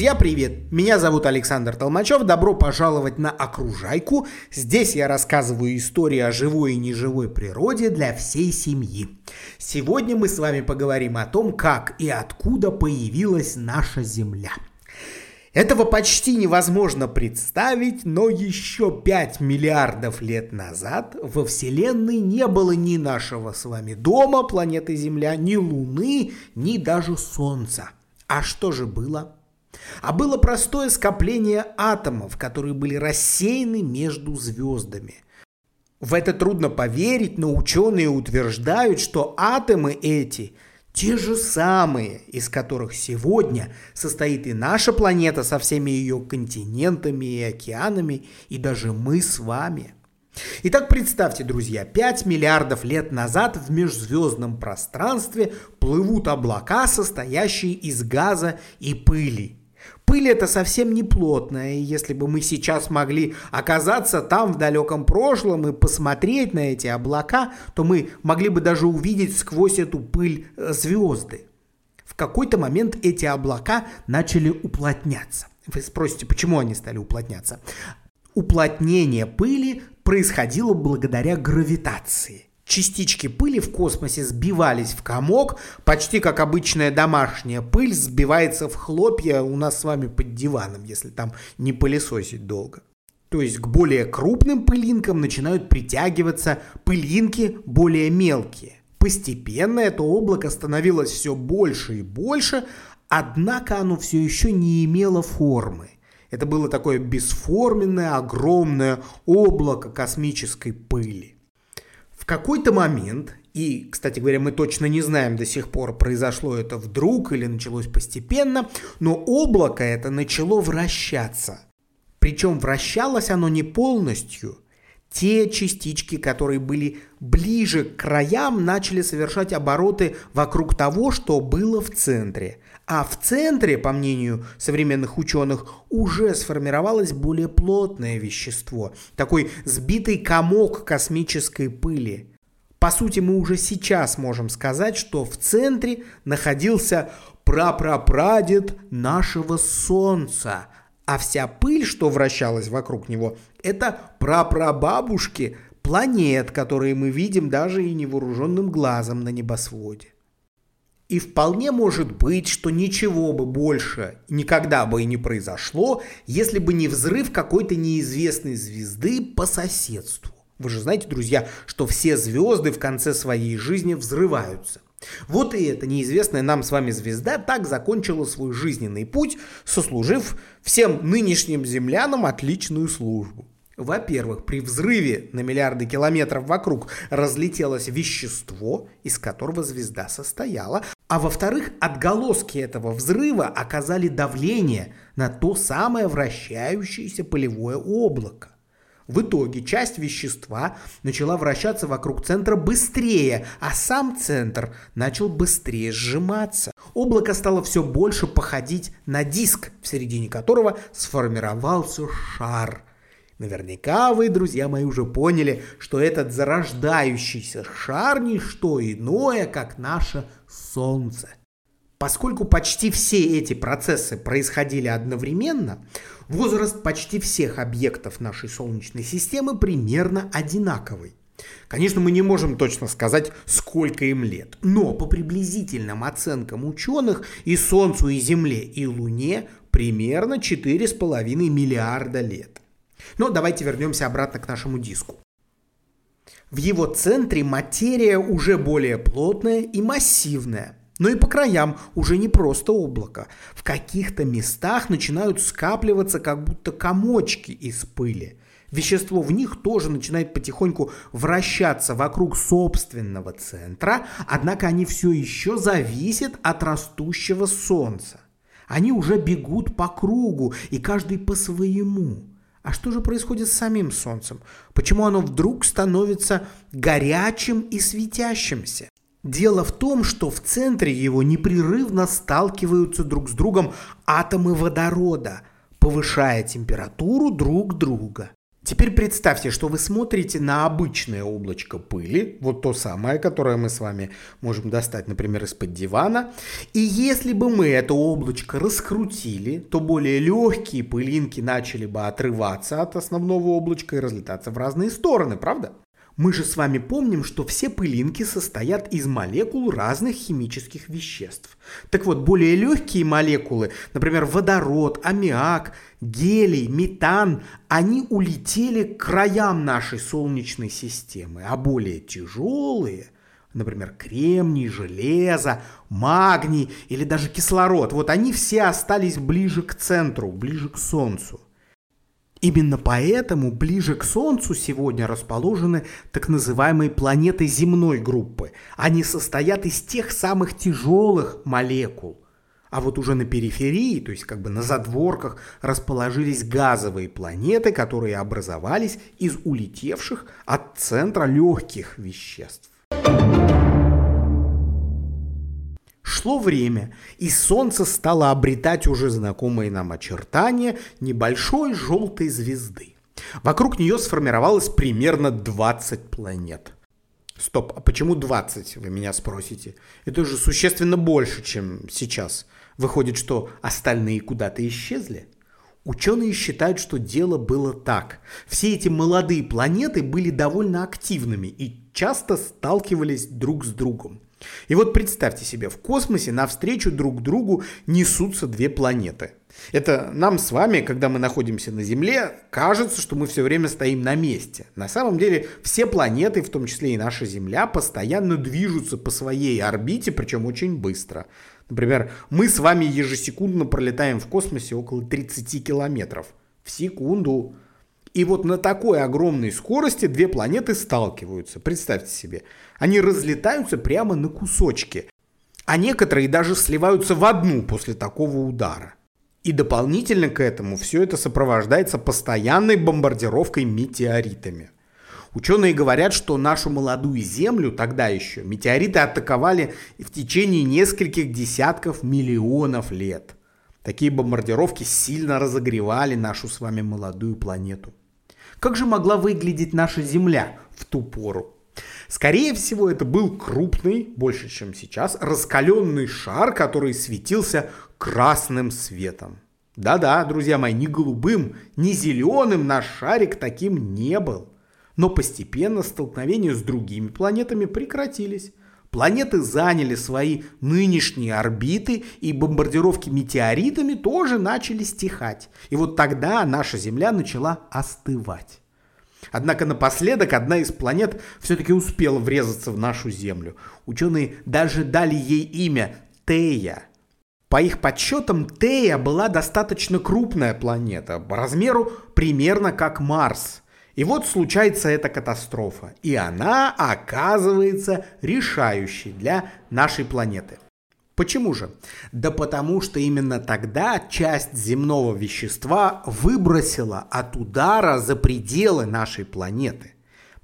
Друзья, привет! Меня зовут Александр Толмачев. Добро пожаловать на Окружайку. Здесь я рассказываю истории о живой и неживой природе для всей семьи. Сегодня мы с вами поговорим о том, как и откуда появилась наша Земля. Этого почти невозможно представить, но еще 5 миллиардов лет назад во Вселенной не было ни нашего с вами дома, планеты Земля, ни Луны, ни даже Солнца. А что же было? А было простое скопление атомов, которые были рассеяны между звездами. В это трудно поверить, но ученые утверждают, что атомы эти те же самые, из которых сегодня состоит и наша планета со всеми ее континентами и океанами, и даже мы с вами. Итак, представьте, друзья, 5 миллиардов лет назад в межзвездном пространстве плывут облака, состоящие из газа и пыли. Пыль это совсем не плотная, и если бы мы сейчас могли оказаться там в далеком прошлом и посмотреть на эти облака, то мы могли бы даже увидеть сквозь эту пыль э, звезды. В какой-то момент эти облака начали уплотняться. Вы спросите, почему они стали уплотняться? Уплотнение пыли происходило благодаря гравитации. Частички пыли в космосе сбивались в комок, почти как обычная домашняя пыль сбивается в хлопья у нас с вами под диваном, если там не пылесосить долго. То есть к более крупным пылинкам начинают притягиваться пылинки более мелкие. Постепенно это облако становилось все больше и больше, однако оно все еще не имело формы. Это было такое бесформенное, огромное облако космической пыли какой-то момент, и, кстати говоря, мы точно не знаем до сих пор, произошло это вдруг или началось постепенно, но облако это начало вращаться. Причем вращалось оно не полностью. Те частички, которые были ближе к краям, начали совершать обороты вокруг того, что было в центре. А в центре, по мнению современных ученых, уже сформировалось более плотное вещество, такой сбитый комок космической пыли. По сути, мы уже сейчас можем сказать, что в центре находился прапрапрадед нашего Солнца, а вся пыль, что вращалась вокруг него, это прапрабабушки планет, которые мы видим даже и невооруженным глазом на небосводе. И вполне может быть, что ничего бы больше никогда бы и не произошло, если бы не взрыв какой-то неизвестной звезды по соседству. Вы же знаете, друзья, что все звезды в конце своей жизни взрываются. Вот и эта неизвестная нам с вами звезда так закончила свой жизненный путь, сослужив всем нынешним землянам отличную службу. Во-первых, при взрыве на миллиарды километров вокруг разлетелось вещество, из которого звезда состояла, а во-вторых, отголоски этого взрыва оказали давление на то самое вращающееся полевое облако. В итоге часть вещества начала вращаться вокруг центра быстрее, а сам центр начал быстрее сжиматься. Облако стало все больше походить на диск, в середине которого сформировался шар – Наверняка вы, друзья мои, уже поняли, что этот зарождающийся шар не что иное, как наше Солнце. Поскольку почти все эти процессы происходили одновременно, возраст почти всех объектов нашей Солнечной системы примерно одинаковый. Конечно, мы не можем точно сказать, сколько им лет, но по приблизительным оценкам ученых и Солнцу, и Земле, и Луне примерно 4,5 миллиарда лет. Но давайте вернемся обратно к нашему диску. В его центре материя уже более плотная и массивная. Но и по краям уже не просто облако. В каких-то местах начинают скапливаться как будто комочки из пыли. Вещество в них тоже начинает потихоньку вращаться вокруг собственного центра, однако они все еще зависят от растущего солнца. Они уже бегут по кругу, и каждый по своему. А что же происходит с самим Солнцем? Почему оно вдруг становится горячим и светящимся? Дело в том, что в центре его непрерывно сталкиваются друг с другом атомы водорода, повышая температуру друг друга. Теперь представьте, что вы смотрите на обычное облачко пыли, вот то самое, которое мы с вами можем достать, например, из-под дивана. И если бы мы это облачко раскрутили, то более легкие пылинки начали бы отрываться от основного облачка и разлетаться в разные стороны, правда? Мы же с вами помним, что все пылинки состоят из молекул разных химических веществ. Так вот, более легкие молекулы, например, водород, аммиак, гелий, метан, они улетели к краям нашей Солнечной системы, а более тяжелые – например, кремний, железо, магний или даже кислород. Вот они все остались ближе к центру, ближе к Солнцу. Именно поэтому ближе к Солнцу сегодня расположены так называемые планеты земной группы. Они состоят из тех самых тяжелых молекул. А вот уже на периферии, то есть как бы на задворках, расположились газовые планеты, которые образовались из улетевших от центра легких веществ. Шло время, и Солнце стало обретать уже знакомые нам очертания небольшой желтой звезды. Вокруг нее сформировалось примерно 20 планет. Стоп, а почему 20, вы меня спросите? Это же существенно больше, чем сейчас. Выходит, что остальные куда-то исчезли? Ученые считают, что дело было так. Все эти молодые планеты были довольно активными и часто сталкивались друг с другом. И вот представьте себе, в космосе навстречу друг другу несутся две планеты. Это нам с вами, когда мы находимся на Земле, кажется, что мы все время стоим на месте. На самом деле все планеты, в том числе и наша Земля, постоянно движутся по своей орбите, причем очень быстро. Например, мы с вами ежесекундно пролетаем в космосе около 30 километров в секунду. И вот на такой огромной скорости две планеты сталкиваются. Представьте себе. Они разлетаются прямо на кусочки. А некоторые даже сливаются в одну после такого удара. И дополнительно к этому все это сопровождается постоянной бомбардировкой метеоритами. Ученые говорят, что нашу молодую Землю тогда еще метеориты атаковали в течение нескольких десятков миллионов лет. Такие бомбардировки сильно разогревали нашу с вами молодую планету. Как же могла выглядеть наша Земля в ту пору? Скорее всего, это был крупный, больше чем сейчас, раскаленный шар, который светился красным светом. Да-да, друзья мои, ни голубым, ни зеленым наш шарик таким не был. Но постепенно столкновения с другими планетами прекратились. Планеты заняли свои нынешние орбиты, и бомбардировки метеоритами тоже начали стихать. И вот тогда наша Земля начала остывать. Однако напоследок одна из планет все-таки успела врезаться в нашу Землю. Ученые даже дали ей имя Тея. По их подсчетам, Тея была достаточно крупная планета, по размеру примерно как Марс – и вот случается эта катастрофа, и она оказывается решающей для нашей планеты. Почему же? Да потому что именно тогда часть земного вещества выбросила от удара за пределы нашей планеты.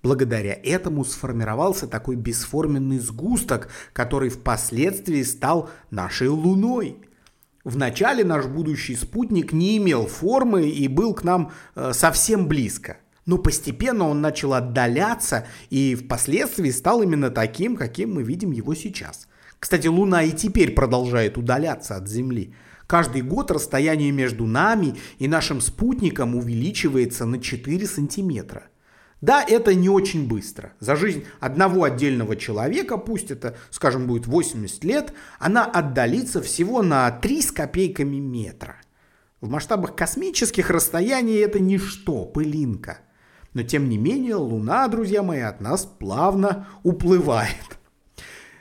Благодаря этому сформировался такой бесформенный сгусток, который впоследствии стал нашей Луной. Вначале наш будущий спутник не имел формы и был к нам э, совсем близко – но постепенно он начал отдаляться и впоследствии стал именно таким, каким мы видим его сейчас. Кстати, Луна и теперь продолжает удаляться от Земли. Каждый год расстояние между нами и нашим спутником увеличивается на 4 сантиметра. Да, это не очень быстро. За жизнь одного отдельного человека, пусть это, скажем, будет 80 лет, она отдалится всего на 3 с копейками метра. В масштабах космических расстояний это ничто, пылинка. Но тем не менее Луна, друзья мои, от нас плавно уплывает.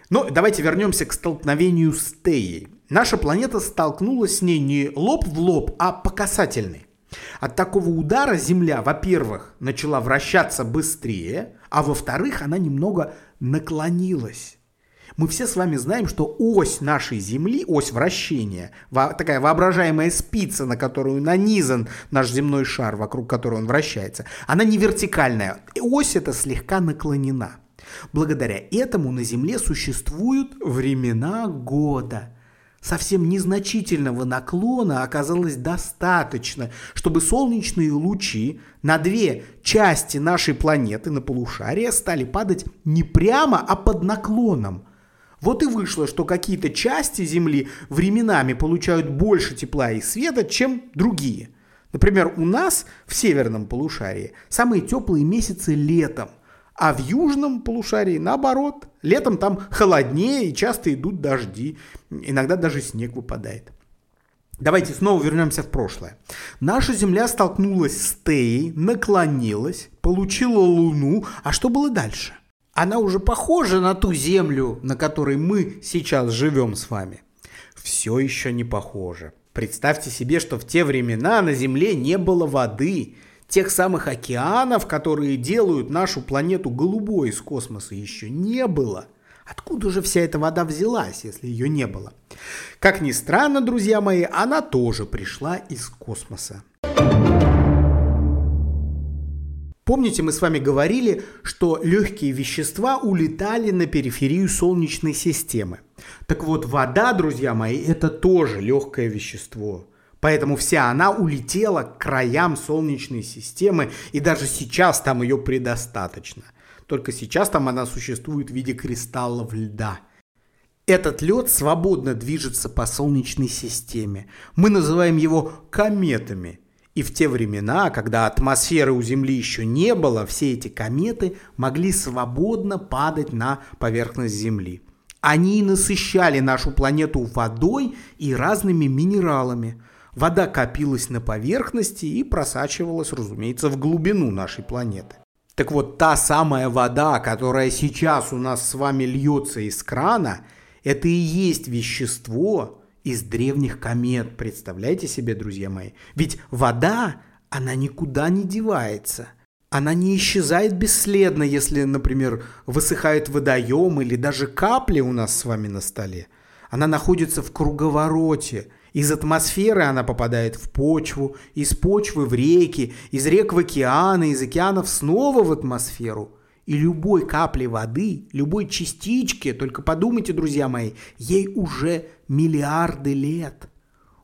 Но давайте вернемся к столкновению с Теей. Наша планета столкнулась с ней не лоб в лоб, а по касательной. От такого удара Земля, во-первых, начала вращаться быстрее, а во-вторых, она немного наклонилась. Мы все с вами знаем, что ось нашей Земли, ось вращения, такая воображаемая спица, на которую нанизан наш земной шар, вокруг которой он вращается, она не вертикальная. Ось эта слегка наклонена. Благодаря этому на Земле существуют времена года. совсем незначительного наклона оказалось достаточно, чтобы солнечные лучи на две части нашей планеты, на полушария, стали падать не прямо, а под наклоном. Вот и вышло, что какие-то части Земли временами получают больше тепла и света, чем другие. Например, у нас в северном полушарии самые теплые месяцы летом – а в южном полушарии наоборот. Летом там холоднее и часто идут дожди. Иногда даже снег выпадает. Давайте снова вернемся в прошлое. Наша Земля столкнулась с Теей, наклонилась, получила Луну. А что было дальше? Она уже похожа на ту Землю, на которой мы сейчас живем с вами. Все еще не похоже. Представьте себе, что в те времена на Земле не было воды тех самых океанов, которые делают нашу планету голубой из космоса, еще не было. Откуда же вся эта вода взялась, если ее не было? Как ни странно, друзья мои, она тоже пришла из космоса. Помните, мы с вами говорили, что легкие вещества улетали на периферию Солнечной системы. Так вот, вода, друзья мои, это тоже легкое вещество. Поэтому вся она улетела к краям Солнечной системы, и даже сейчас там ее предостаточно. Только сейчас там она существует в виде кристаллов льда. Этот лед свободно движется по Солнечной системе. Мы называем его кометами. И в те времена, когда атмосферы у Земли еще не было, все эти кометы могли свободно падать на поверхность Земли. Они насыщали нашу планету водой и разными минералами – Вода копилась на поверхности и просачивалась, разумеется, в глубину нашей планеты. Так вот, та самая вода, которая сейчас у нас с вами льется из крана, это и есть вещество из древних комет. Представляете себе, друзья мои? Ведь вода, она никуда не девается. Она не исчезает бесследно, если, например, высыхает водоем или даже капли у нас с вами на столе. Она находится в круговороте – из атмосферы она попадает в почву, из почвы в реки, из рек в океаны, из океанов снова в атмосферу. И любой капли воды, любой частички, только подумайте, друзья мои, ей уже миллиарды лет.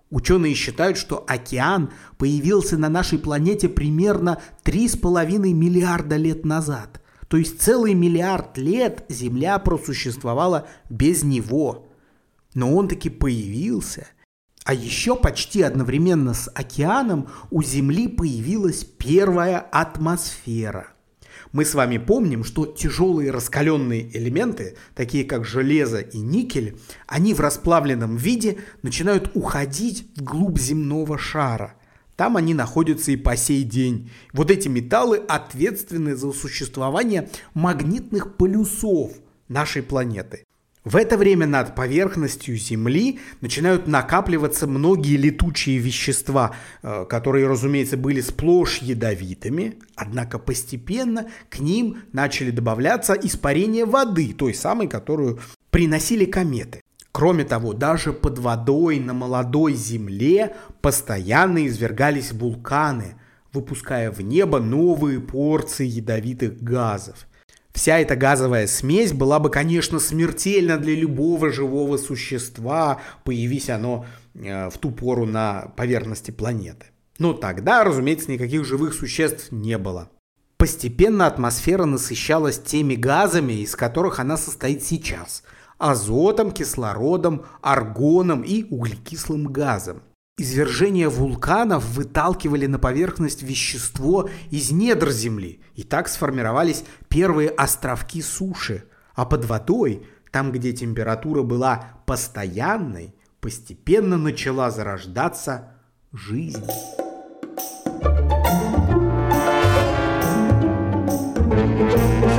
Ученые считают, что океан появился на нашей планете примерно 3,5 миллиарда лет назад. То есть целый миллиард лет Земля просуществовала без него. Но он таки появился – а еще почти одновременно с океаном у Земли появилась первая атмосфера. Мы с вами помним, что тяжелые раскаленные элементы, такие как железо и никель, они в расплавленном виде начинают уходить вглубь земного шара. Там они находятся и по сей день. Вот эти металлы ответственны за существование магнитных полюсов нашей планеты. В это время над поверхностью Земли начинают накапливаться многие летучие вещества, э, которые, разумеется, были сплошь ядовитыми, однако постепенно к ним начали добавляться испарения воды, той самой, которую приносили кометы. Кроме того, даже под водой на молодой Земле постоянно извергались вулканы, выпуская в небо новые порции ядовитых газов. Вся эта газовая смесь была бы, конечно, смертельна для любого живого существа, появись оно э, в ту пору на поверхности планеты. Но тогда, разумеется, никаких живых существ не было. Постепенно атмосфера насыщалась теми газами, из которых она состоит сейчас – азотом, кислородом, аргоном и углекислым газом извержения вулканов выталкивали на поверхность вещество из недр Земли, и так сформировались первые островки суши. А под водой, там, где температура была постоянной, постепенно начала зарождаться жизнь. thank you